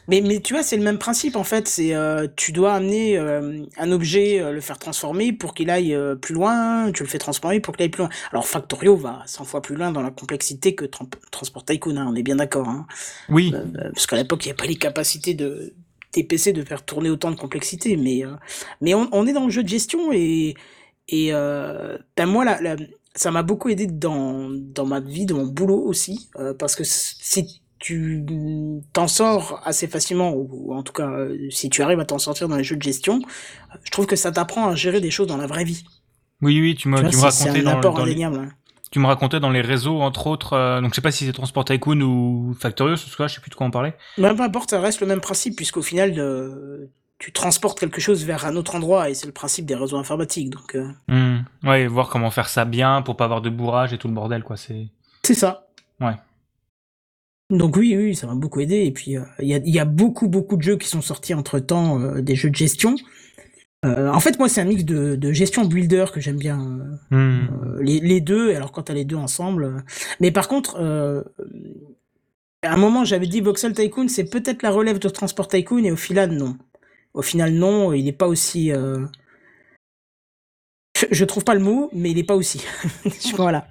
Mais, mais tu vois, c'est le même principe en fait. C'est euh, tu dois amener euh, un objet, euh, le faire transformer pour qu'il aille plus loin. Tu le fais transformer pour qu'il aille plus loin. Alors Factorio va 100 fois plus loin dans la complexité que Transport Tycoon. Hein, on est bien d'accord. Hein. Oui. parce qu'à l'époque, il n'y avait pas les capacités de tes PC de faire tourner autant de complexité. Mais mais on, on, est dans le jeu de gestion et et ben moi la, la ça m'a beaucoup aidé dans dans ma vie, dans mon boulot aussi, parce que si tu t'en sors assez facilement, ou, en tout cas, euh, si tu arrives à t'en sortir dans les jeux de gestion, je trouve que ça t'apprend à gérer des choses dans la vraie vie. Oui, oui, tu, tu, me racontais dans, dans les, hein. Tu me racontais dans les réseaux, entre autres, euh, donc je sais pas si c'est Transport Tycoon ou Factorious, ce cas, je sais plus de quoi on parlait. Mais peu importe, ça reste le même principe, puisqu'au final, euh, tu transportes quelque chose vers un autre endroit, et c'est le principe des réseaux informatiques, donc... Euh... Mmh. Ouais, voir comment faire ça bien, pour pas avoir de bourrage et tout le bordel, quoi, c'est... C'est ça. Ouais. Donc oui, oui, ça m'a beaucoup aidé. Et puis, il y, a, y, a, beaucoup, beaucoup de jeux qui sont sortis entre-temps, des jeux de gestion. Euh, en fait, moi, c'est un mix de, de, gestion builder que j'aime bien. Mmh. Les, les, deux, alors quand t'as les deux ensemble. Mais par contre, à un moment, j'avais dit Voxel Tycoon, c'est peut-être la relève de Transport Tycoon, et au final, non. Au final, non, il n'est pas aussi je trouve pas le mot, mais il est pas aussi. voilà.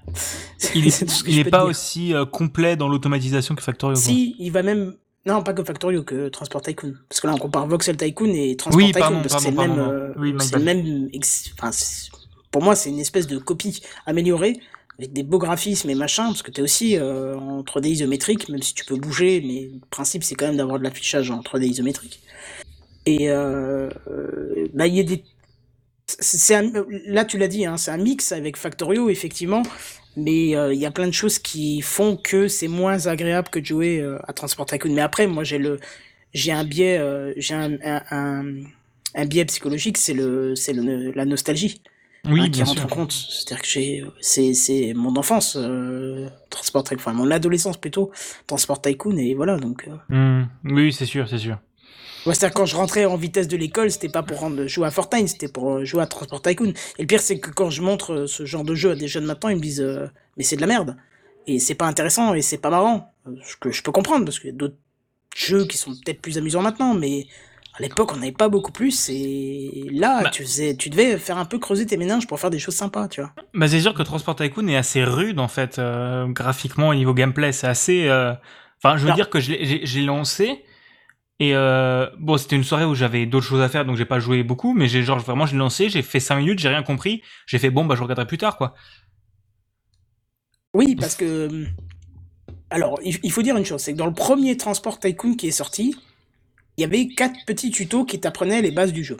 Il est, pas aussi euh, complet dans l'automatisation que Factorio. Si, il va même. Non, pas que Factorio, que Transport Tycoon. Parce que là, on compare Voxel Tycoon et Transport oui, Tycoon, parce que c'est le même. Euh, oui, le même. Enfin, pour moi, c'est une espèce de copie améliorée avec des beaux graphismes et machin, parce que tu es aussi euh, en 3D isométrique, même si tu peux bouger, mais le principe c'est quand même d'avoir de l'affichage en 3D isométrique. Et euh, bah, il y a des c'est là tu l'as dit, hein, c'est un mix avec Factorio effectivement, mais euh, il y a plein de choses qui font que c'est moins agréable que de jouer euh, à Transport Tycoon. Mais après, moi j'ai le j'ai un biais euh, j'ai un, un, un, biais psychologique, c'est le c'est le, la nostalgie. Oui, hein, qui rentre en compte. C'est-à-dire que j'ai c'est c'est mon enfance Transport Tycoon, enfin mon adolescence plutôt Transport Tycoon et voilà donc. Mmh. Oui, c'est sûr, c'est sûr. Ouais, c'est-à-dire quand je rentrais en vitesse de l'école, c'était pas pour rendre, jouer à Fortnite, c'était pour euh, jouer à Transport Tycoon. Et le pire, c'est que quand je montre euh, ce genre de jeu à des jeunes maintenant, ils me disent euh, mais c'est de la merde et c'est pas intéressant et c'est pas marrant. Ce que je peux comprendre parce qu'il y a d'autres jeux qui sont peut-être plus amusants maintenant, mais à l'époque on n'avait pas beaucoup plus et là bah. tu faisais, tu devais faire un peu creuser tes méninges pour faire des choses sympas, tu vois. Bah c'est sûr que Transport Tycoon est assez rude en fait graphiquement au niveau gameplay, c'est assez. Enfin, je veux dire que j'ai lancé et euh, bon, c'était une soirée où j'avais d'autres choses à faire, donc j'ai pas joué beaucoup, mais j'ai genre vraiment, je l'ai lancé, j'ai fait 5 minutes, j'ai rien compris, j'ai fait bon, bah je regarderai plus tard, quoi. Oui, parce que. Alors, il faut dire une chose, c'est que dans le premier Transport Tycoon qui est sorti, il y avait quatre petits tutos qui t'apprenaient les bases du jeu.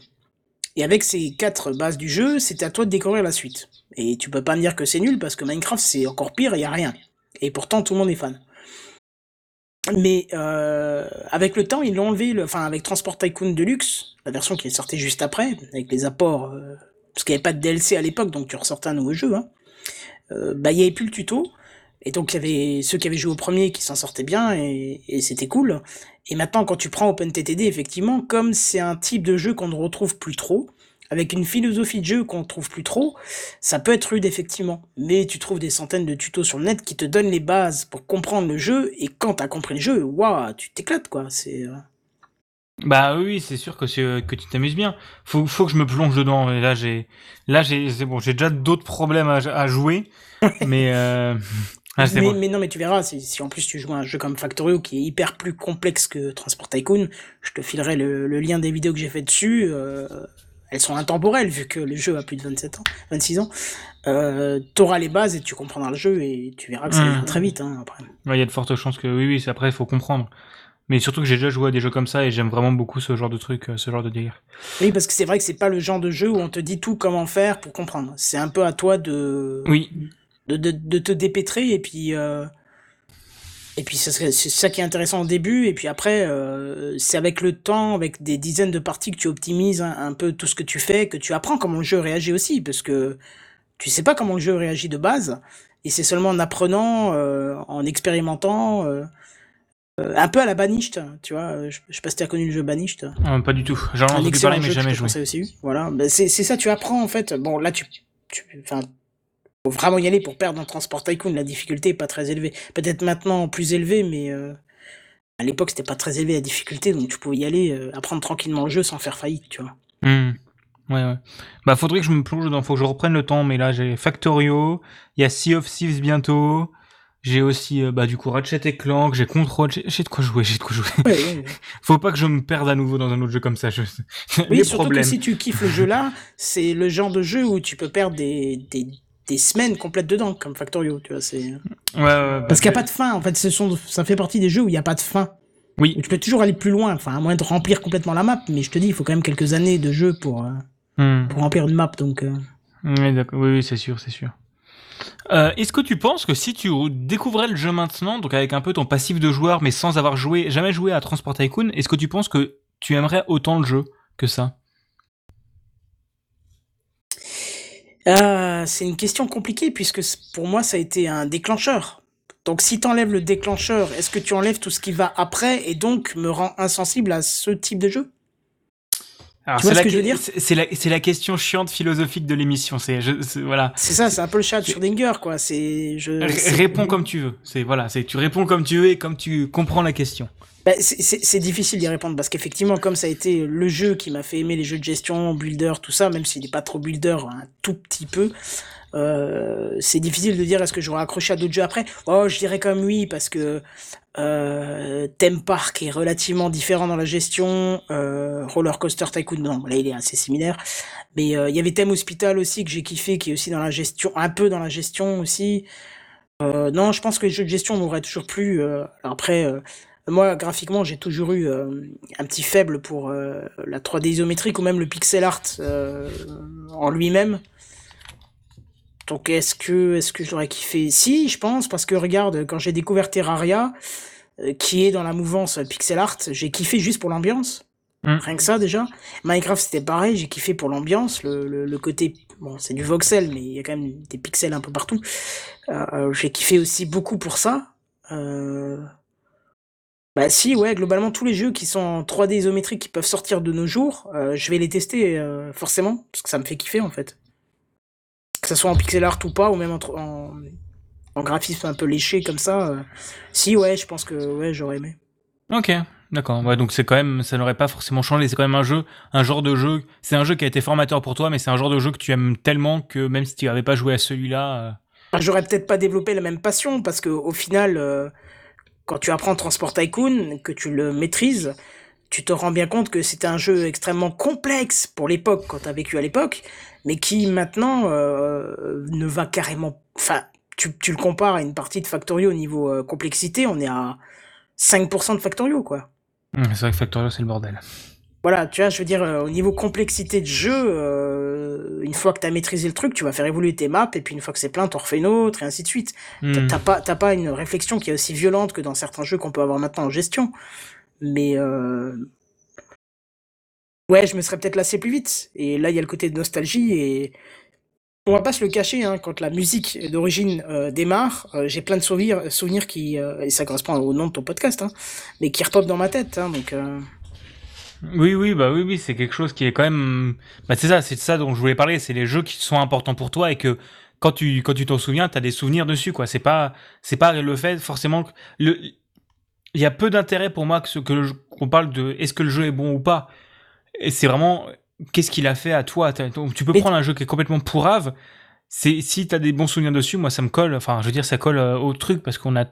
Et avec ces quatre bases du jeu, c'était à toi de découvrir la suite. Et tu peux pas me dire que c'est nul, parce que Minecraft c'est encore pire, il y a rien. Et pourtant, tout le monde est fan. Mais euh, avec le temps, ils l'ont enlevé, le, enfin avec Transport Tycoon Deluxe, la version qui est sortie juste après, avec les apports, euh, parce qu'il n'y avait pas de DLC à l'époque, donc tu ressortais un nouveau jeu. Hein. Euh, bah il n'y avait plus le tuto, et donc il y avait ceux qui avaient joué au premier qui s'en sortaient bien, et, et c'était cool. Et maintenant, quand tu prends OpenTTD, effectivement, comme c'est un type de jeu qu'on ne retrouve plus trop, avec une philosophie de jeu qu'on trouve plus trop, ça peut être rude effectivement. Mais tu trouves des centaines de tutos sur le net qui te donnent les bases pour comprendre le jeu, et quand t'as compris le jeu, waouh, tu t'éclates quoi. C'est. Euh. Bah oui, c'est sûr que que tu t'amuses bien. Faut faut que je me plonge dedans. Et là j'ai là j'ai c'est bon, j'ai déjà d'autres problèmes à, jouer, mais. Euh... Ah, mais, mais, non, mais tu verras, si, si, en plus tu joues à un jeu comme Factorio qui est hyper plus complexe que Transport Tycoon, je te filerai le, le lien des vidéos que j'ai fait dessus. Euh, elles sont intemporelles vu que le jeu a plus de 27 ans, 26 ans. Euh, T'auras les bases et tu comprendras le jeu et tu verras que ça vient mmh. très vite hein, après. Il y a de fortes chances que oui, oui, après il faut comprendre. Mais surtout que j'ai déjà joué à des jeux comme ça et j'aime vraiment beaucoup ce genre de truc, euh, ce genre de délire. Oui, parce que c'est vrai que c'est pas le genre de jeu où on te dit tout comment faire pour comprendre. C'est un peu à toi de, oui. de, de, de te dépêtrer et puis euh, Et puis c'est ça qui est intéressant au début, et puis après, euh, c'est avec le temps, avec des dizaines de parties que tu optimises un, peu tout ce que tu fais, que tu apprends comment le jeu réagit aussi, parce que tu sais pas comment le jeu réagit de base, et c'est seulement en apprenant, euh, en expérimentant, euh, un peu à la Banished, tu vois. Je, sais pas si tu as connu le jeu Banished. pas du tout. J'en ai entendu parler, mais jamais joué. Aussi. Voilà, ben, c'est ça, tu apprends en fait. Bon, là, tu, tu, faut vraiment y aller pour perdre un Transport Tycoon. La difficulté est pas très élevée. Peut-être maintenant plus élevée, mais euh, à l'époque c'était pas très élevé la difficulté, donc tu pouvais y aller, euh, apprendre tranquillement le jeu sans faire faillite, tu vois. Mmh. Ouais, ouais. Bah faudrait que je me plonge dedans, faut que je reprenne le temps, mais là j'ai Factorio, il y a Sea of Thieves bientôt. J'ai aussi, euh, bah, du coup, Ratchet et Clank, j'ai Control, j'ai de quoi jouer, j'ai de quoi jouer. Faut pas que je me perde à nouveau dans un autre jeu comme ça. Je... Oui, surtout que si tu kiffes le jeu là, c'est le genre de jeu où tu peux perdre des, des, des semaines complètes dedans, comme Factorio, tu vois. C'est... Ouais, ouais, Parce qu'il n'y a pas de fin, en fait, ce sont, ça fait partie des jeux où il n'y a pas de fin. Oui. tu peux toujours aller plus loin, enfin, à moins de remplir complètement la map, mais je te dis, il faut quand même quelques années de jeu pour, euh, hmm. pour remplir une map, donc. Euh. Oui, d'accord, oui, c'est sûr, c'est sûr. Euh, est-ce que tu penses que si tu découvrais le jeu maintenant, donc avec un peu ton passif de joueur, mais sans avoir joué, jamais joué à Transport Tycoon, est-ce que tu penses que tu aimerais autant le jeu que ça? Euh, c'est une question compliquée puisque pour moi ça a été un déclencheur. Donc si tu enlèves le déclencheur, est-ce que tu enlèves tout ce qui va après et donc me rend insensible à ce type de jeu? Tu vois ce que je veux dire? C'est la, la, question chiante philosophique de l'émission. C'est voilà. C'est ça, c'est un peu le chat de Schrödinger, quoi. C'est je. Réponds comme tu veux. C'est voilà, c'est tu réponds comme tu veux et comme tu comprends la question. Bah, c'est difficile d'y répondre parce qu'effectivement, comme ça a été le jeu qui m'a fait aimer les jeux de gestion, builder, tout ça, même s'il n'est pas trop builder, un tout petit peu, euh, c'est difficile de dire est-ce que j'aurais accroché à d'autres jeux après. Oh, je dirais comme oui parce que euh, Theme Park est relativement différent dans la gestion. Euh, Roller Coaster Tycoon, non, là il est assez similaire. Mais euh, il y avait Theme Hospital aussi que j'ai kiffé, qui est aussi dans la gestion, un peu dans la gestion aussi. Non, je pense que les jeux de gestion m'auraient toujours plu. après, moi, graphiquement, j'ai toujours eu euh, un petit faible pour euh, la 3D isométrique ou même le pixel art euh, en lui-même. Donc, est-ce que, est-ce que j'aurais kiffé? Si, je pense, parce que regarde, quand j'ai découvert Terraria, qui est dans la mouvance pixel art, j'ai kiffé juste pour l'ambiance. Mm. Rien que ça, déjà. Minecraft, c'était pareil, j'ai kiffé pour l'ambiance, le, le, côté... Bon, c'est du voxel, mais il y a quand même des pixels un peu partout. j'ai kiffé aussi beaucoup pour ça. Euh, bah si, ouais, globalement tous les jeux qui sont en 3D isométrique qui peuvent sortir de nos jours, euh, je vais les tester euh, forcément, parce que ça me fait kiffer en fait. Que ce soit en pixel art ou pas, ou même en, en, graphisme un peu léché comme ça. Euh, si, ouais, je pense que ouais, j'aurais aimé. Ok, d'accord. Ouais, donc c'est quand même, ça n'aurait pas forcément changé. C'est quand même un jeu, un genre de jeu. C'est un jeu qui a été formateur pour toi, mais c'est un genre de jeu que tu aimes tellement que même si tu n'avais pas joué à celui-là. J'aurais peut-être pas développé la même passion parce que au final quand tu apprends Transport Tycoon, que tu le maîtrises, tu te rends bien compte que c'était un jeu extrêmement complexe pour l'époque, quand tu as vécu à l'époque, mais qui maintenant euh, ne va carrément... Enfin, tu, le compares à une partie de Factorio au niveau euh, complexité, on est à 5% de Factorio, quoi. Mmh, c'est vrai que Factorio, c'est le bordel. Voilà, tu vois, je veux dire, euh, au niveau complexité de jeu, euh, une fois que tu as maîtrisé le truc, tu vas faire évoluer tes maps, et puis une fois que c'est plein, t'en refais une autre, et ainsi de suite. Hmm. T'as pas, pas une réflexion qui est aussi violente que dans certains jeux qu'on peut avoir maintenant en gestion. Mais euh... ouais, je me serais peut-être lassé plus vite. Et là, il y a le côté de nostalgie, et on va pas se le cacher, hein, quand la musique d'origine démarre, j'ai plein de souvenirs, souvenirs qui, et ça correspond au nom de ton podcast, hein, mais qui repopent dans ma tête, hein, donc... Oui, oui, bah oui, oui, c'est quelque chose qui est quand même. Bah c'est ça, c'est ça dont je voulais parler. C'est les jeux qui sont importants pour toi et que quand tu quand tu t'en souviens, t'as des souvenirs dessus, quoi. C'est pas c'est pas le fait forcément que le. Il y a peu d'intérêt pour moi que ce que qu'on parle de est-ce que le jeu est bon ou pas. Et c'est vraiment qu'est-ce qu'il a fait à toi? Tu peux prendre un jeu qui est complètement pourrave. C'est si t'as des bons souvenirs dessus, moi ça me colle. Enfin, je veux dire, ça colle euh, au truc parce qu'on a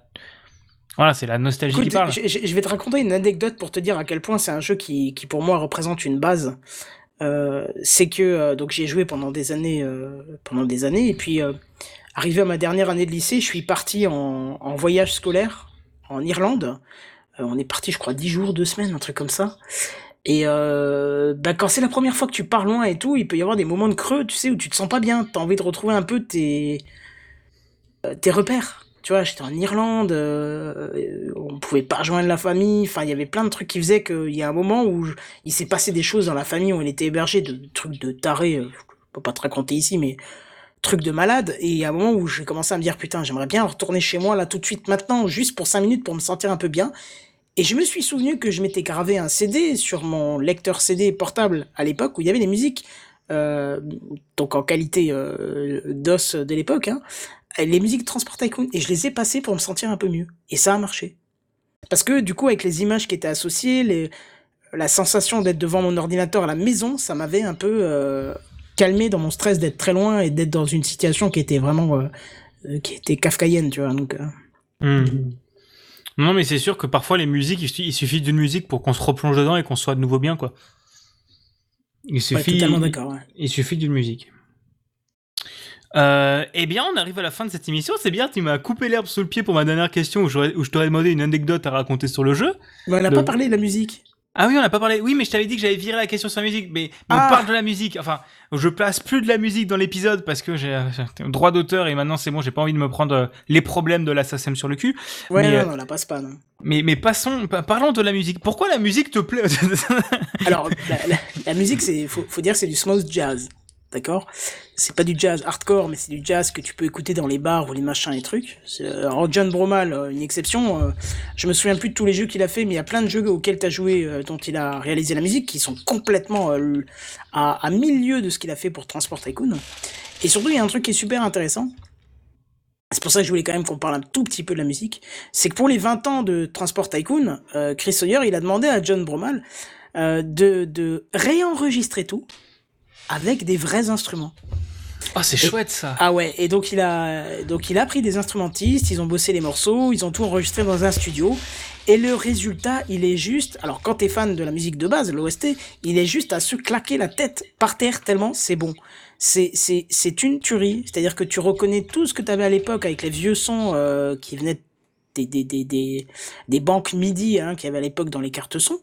voilà, c'est la nostalgie qui parle. Je, vais te raconter une anecdote pour te dire à quel point c'est un jeu qui, qui pour moi représente une base. Euh, c'est que euh, donc j'ai joué pendant des années, euh, pendant des années, et puis euh, arrivé à ma dernière année de lycée, je suis parti en, en voyage scolaire en Irlande. on est parti, je crois, dix jours, deux semaines, un truc comme ça. Et bah, quand c'est la première fois que tu pars loin et tout, il peut y avoir des moments de creux, tu sais, où tu te sens pas bien. T'as envie de retrouver un peu tes tes repères tu vois, j'étais en Irlande, euh, on pouvait pas rejoindre la famille. Enfin, il y avait plein de trucs qui faisaient qu'il y a un moment où il s'est passé des choses dans la famille où on était hébergé, de, trucs de taré. Euh, je peux pas te raconter ici, mais trucs de malade. Et il y a un moment où j'ai commencé à me dire putain, j'aimerais bien retourner chez moi là tout de suite maintenant, juste pour cinq minutes pour me sentir un peu bien. Et je me suis souvenu que je m'étais gravé un CD sur mon lecteur CD portable à l'époque où il y avait des musiques, euh, donc en qualité euh, DOS de l'époque, hein, les musiques Transport Tycoon, et je les ai passées pour me sentir un peu mieux. Et ça a marché. Parce que du coup, avec les images qui étaient associées, les, la sensation d'être devant mon ordinateur à la maison, ça m'avait un peu euh, calmé dans mon stress d'être très loin et d'être dans une situation qui était vraiment euh, euh, qui était kafkaïenne, tu vois. Donc, hmm. Non, mais c'est sûr que parfois les musiques, il suffit d'une musique pour qu'on se replonge dedans et qu'on soit de nouveau bien, quoi. Il suffit, il suffit d'une musique. Euh, eh bien, on arrive à la fin de cette émission. C'est bien, tu m'as coupé l'herbe sous le pied pour ma dernière question où, où je t'aurais demandé une anecdote à raconter sur le jeu. Mais on n'a pas parlé de la musique. Ah oui, on n'a pas parlé. Oui, mais je t'avais dit que j'avais viré la question sur la musique. Mais, on ah. parle de la musique. Enfin, je place plus de la musique dans l'épisode parce que j'ai un droit d'auteur et maintenant c'est bon, j'ai pas envie de me prendre euh, les problèmes de l'assassin sur le cul. Ouais, mais, non, euh, on la passe pas, non. Mais, mais passons, parlons de la musique. Pourquoi la musique te plaît? Alors, la, musique, c'est, faut, faut dire, c'est du smooth jazz. D'accord? C'est pas du jazz hardcore, mais c'est du jazz que tu peux écouter dans les bars ou les machins et trucs. Alors John Bromal, euh, une exception. Euh, je me souviens plus de tous les jeux qu'il a fait, mais il y a plein de jeux auxquels tu as joué, euh, dont il a réalisé la musique, qui sont complètement à, à milieu de ce qu'il a fait pour Transport Tycoon. Et surtout, il y a un truc qui est super intéressant. C'est pour ça que je voulais quand même qu'on parle un tout petit peu de la musique. C'est que pour les 20 ans de Transport Tycoon, Chris Sawyer, il a demandé à John Bromal de, de réenregistrer tout avec des vrais instruments. Oh, c'est chouette ça. Ah ouais, et donc il a donc il a pris des instrumentistes, ils ont bossé les morceaux, ils ont tout enregistré dans un studio et le résultat, il est juste alors quand t'es fan de la musique de base, l'OST, il est juste à se claquer la tête par terre tellement c'est bon. C'est c'est c'est une tuerie, c'est-à-dire que tu reconnais tout ce que t'avais à l'époque avec les vieux sons euh, qui venaient des des des des, des banques MIDI hein, qu'il y avait à l'époque dans les cartes son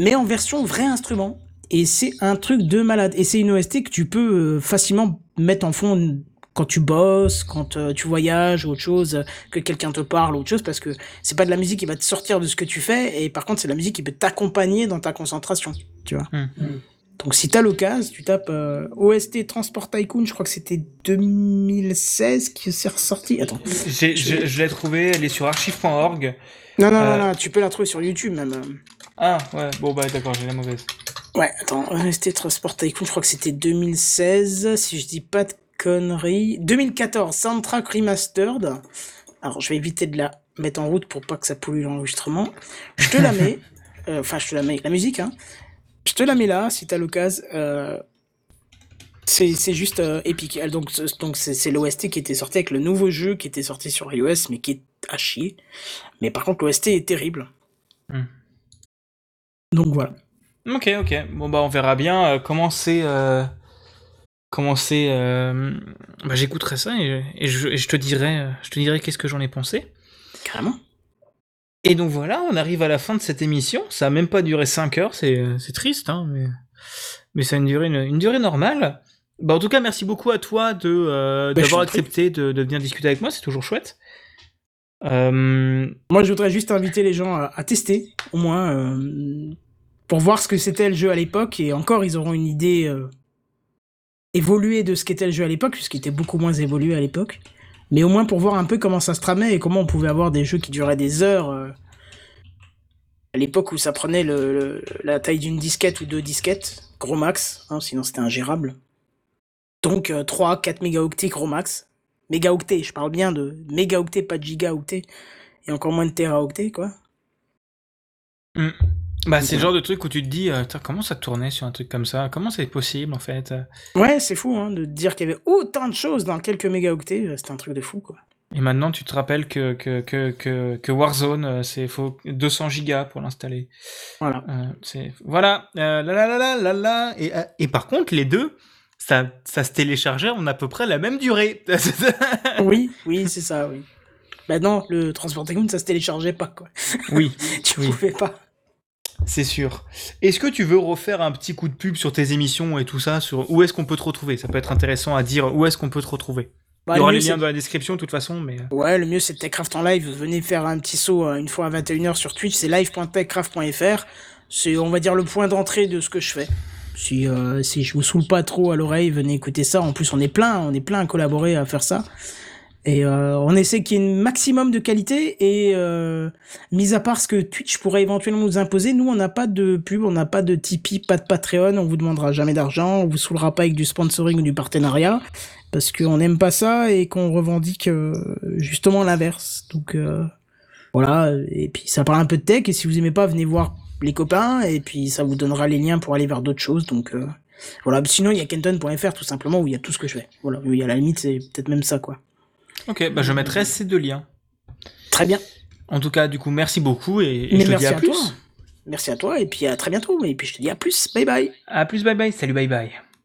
mais en version vrai instrument et c'est un truc de malade. Et c'est une OST que tu peux euh, facilement mettre en fond quand tu bosses, quand euh, tu voyages ou autre chose, que quelqu'un te parle ou autre chose, parce que c'est pas de la musique qui va te sortir de ce que tu fais, et par contre c'est la musique qui peut t'accompagner dans ta concentration, tu vois. Hum. Donc si t'as l'occasion, tu tapes euh, OST Transport Tycoon, je crois que c'était 2016 qui s'est ressorti. Attends. je, je l'ai trouvé, elle est sur archive.org. Non, non, non, non, tu peux la trouver sur YouTube même. Ah ouais, bon bah d'accord, j'ai la mauvaise. Ouais, attends, Rester Transport Tycoon, je crois que c'était 2016, si je dis pas de conneries. 2014, Soundtrack Remastered. Alors, je vais éviter de la mettre en route pour pas que ça pollue l'enregistrement. Je te la mets. Euh, enfin, je te la mets. La musique, hein. Je te la mets là, si t'as l'occasion. Euh, c'est juste euh, épique. Donc, donc c'est l'OST qui était sorti avec le nouveau jeu qui était sorti sur iOS, mais qui est à chier. Mais par contre, l'OST est terrible. Hmm. Donc voilà. Ok, ok. Bon bah on verra bien euh, comment c'est. Euh, comment c'est. Euh, bah j'écouterai ça et, je, te dirai, je te dirai qu'est-ce que j'en ai pensé. Carrément. Et donc voilà, on arrive à la fin de cette émission. Ça a même pas duré 5 heures, c'est, triste, hein, mais, mais ça a une durée, une, durée normale. Bah en tout cas, merci beaucoup à toi de bah, d'avoir accepté de, de, venir discuter avec moi, c'est toujours chouette. Moi, je voudrais juste inviter les gens à, à tester, au moins pour voir ce que c'était le jeu à l'époque, et encore, ils auront une idée euh, évoluée de ce qu'était le jeu à l'époque, puisqu'il était beaucoup moins évolué à l'époque. Mais au moins pour voir un peu comment ça se tramait et comment on pouvait avoir des jeux qui duraient des heures. Euh, à l'époque où ça prenait la taille d'une disquette ou deux disquettes, gros max, hein, sinon c'était ingérable. Donc 3, euh, 4 mégaoctets gros max. Mégaoctets, je parle bien de mégaoctets, pas de gigaoctets. Et encore moins de teraoctets, quoi. Mm. Bah, c'est le genre de truc où tu te dis, euh, comment ça tournait sur un truc comme ça? Comment c'est possible en fait? Ouais, c'est fou hein, de dire qu'il y avait autant de choses dans quelques mégaoctets, euh, c'était un truc de fou quoi. Et maintenant, tu te rappelles que, que, que, que, Warzone, euh, c'est faut 200 gigas pour l'installer. Voilà. c'est voilà. la la la la la Et, et par contre, les deux, ça, ça se téléchargeait en à peu près la même durée. oui, oui, c'est ça, oui. Bah non, le Transport Tycoon, ça se téléchargeait pas quoi. Oui. tu pouvais pas. C'est sûr. Est-ce que tu veux refaire un petit coup de pub sur tes émissions et tout ça sur où est-ce qu'on peut te retrouver? Ça peut être intéressant à dire où est-ce qu'on peut te retrouver. il y aura les liens dans la description de toute façon. Mais... Ouais, le mieux c'est Techcraft en live. Venez faire un petit saut une fois à 21h sur Twitch, c'est live.techcraft.fr. C'est, on va dire, le point d'entrée de ce que je fais. Si, euh, si je vous saoule pas trop à l'oreille, venez écouter ça. En plus, on est plein, on est plein à collaborer à faire ça. Et euh, on essaie qu'il y ait un maximum de qualité. Et euh, mis à part ce que Twitch pourrait éventuellement nous imposer, nous on n'a pas de pub, on n'a pas de Tipeee, pas de Patreon, on vous demandera jamais d'argent, on vous saoulera pas avec du sponsoring ou du partenariat, parce qu'on n'aime pas ça et qu'on revendique euh, justement l'inverse. Donc euh, voilà. Et puis ça parle un peu de tech. Et si vous aimez pas, venez voir les copains. Et puis ça vous donnera les liens pour aller vers d'autres choses. Donc euh, voilà. Sinon il y a kenton.fr tout simplement où il y a tout ce que je fais. Voilà. Il y a la limite c'est peut-être même ça quoi. Ok, bah je mettrai ces deux liens. Très bien. En tout cas, du coup, merci beaucoup et, je te dis à, plus. Merci à toi et puis à très bientôt. Et puis je te dis à plus. Bye bye. À plus, bye bye. Salut, bye bye.